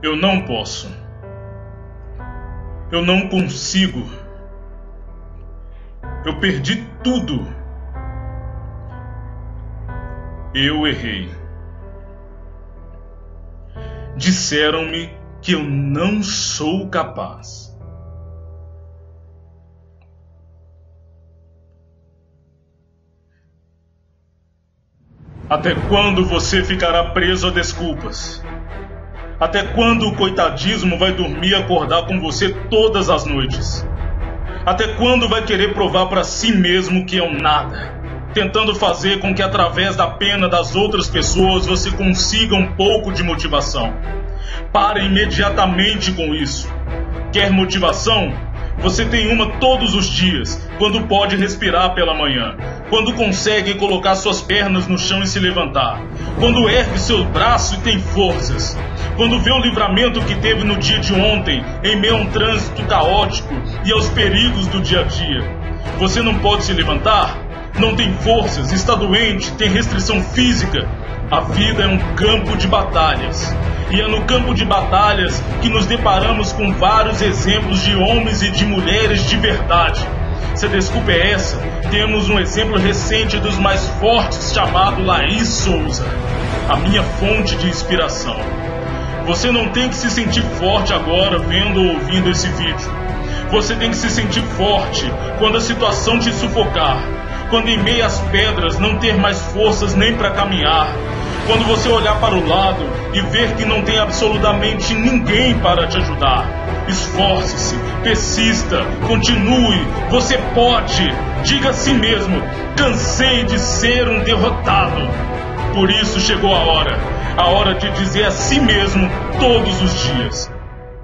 Eu não posso. Eu não consigo. Eu perdi tudo. Eu errei. Disseram-me que eu não sou capaz. Até quando você ficará preso a desculpas? Até quando o coitadismo vai dormir e acordar com você todas as noites? Até quando vai querer provar para si mesmo que é um nada? Tentando fazer com que através da pena das outras pessoas você consiga um pouco de motivação. Pare imediatamente com isso. Quer motivação? Você tem uma todos os dias, quando pode respirar pela manhã, quando consegue colocar suas pernas no chão e se levantar, quando ergue seu braço e tem forças, quando vê o livramento que teve no dia de ontem, em meio a um trânsito caótico e aos perigos do dia a dia. Você não pode se levantar? Não tem forças, está doente, tem restrição física. A vida é um campo de batalhas. E é no campo de batalhas que nos deparamos com vários exemplos de homens e de mulheres de verdade. Se a desculpa é essa, temos um exemplo recente dos mais fortes chamado Laís Souza, a minha fonte de inspiração. Você não tem que se sentir forte agora vendo ou ouvindo esse vídeo. Você tem que se sentir forte quando a situação te sufocar, quando em meio às pedras não ter mais forças nem para caminhar, quando você olhar para o lado e ver que não tem absolutamente ninguém para te ajudar. Esforce-se, persista, continue, você pode. Diga a si mesmo: cansei de ser um derrotado. Por isso chegou a hora, a hora de dizer a si mesmo todos os dias: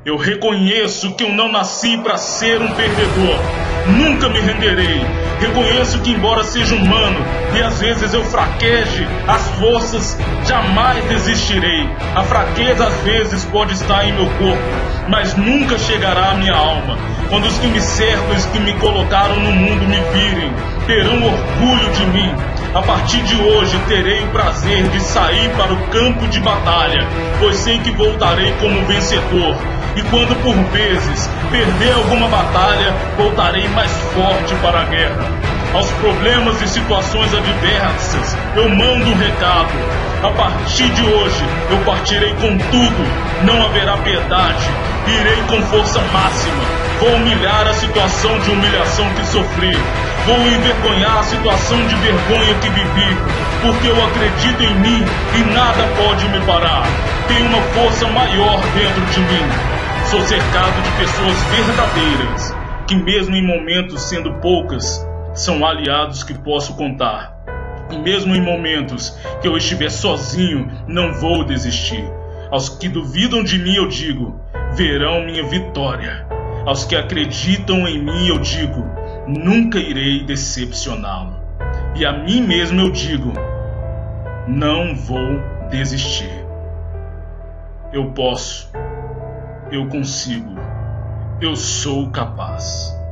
eu reconheço que eu não nasci para ser um perdedor. Nunca me renderei. Reconheço que, embora seja humano e às vezes eu fraqueje as forças, jamais desistirei. A fraqueza às vezes pode estar em meu corpo, mas nunca chegará à minha alma. Quando os que me cercam e os que me colocaram no mundo me virem, terão orgulho de mim. A partir de hoje terei o prazer de sair para o campo de batalha, pois sei que voltarei como vencedor e quando por vezes perder alguma batalha, voltarei mais forte para a guerra. Aos problemas e situações adversas, eu mando um recado. A partir de hoje, eu partirei com tudo, não haverá piedade, irei com força máxima. Vou humilhar a situação de humilhação que sofri. Vou envergonhar a situação de vergonha que vivi, porque eu acredito em mim e nada pode me parar. Tenho uma força maior dentro de mim. Sou cercado de pessoas verdadeiras, que, mesmo em momentos sendo poucas, são aliados que posso contar. E mesmo em momentos que eu estiver sozinho, não vou desistir. Aos que duvidam de mim, eu digo: verão minha vitória. Aos que acreditam em mim, eu digo: nunca irei decepcioná-lo. E a mim mesmo eu digo: não vou desistir. Eu posso eu consigo, eu sou capaz.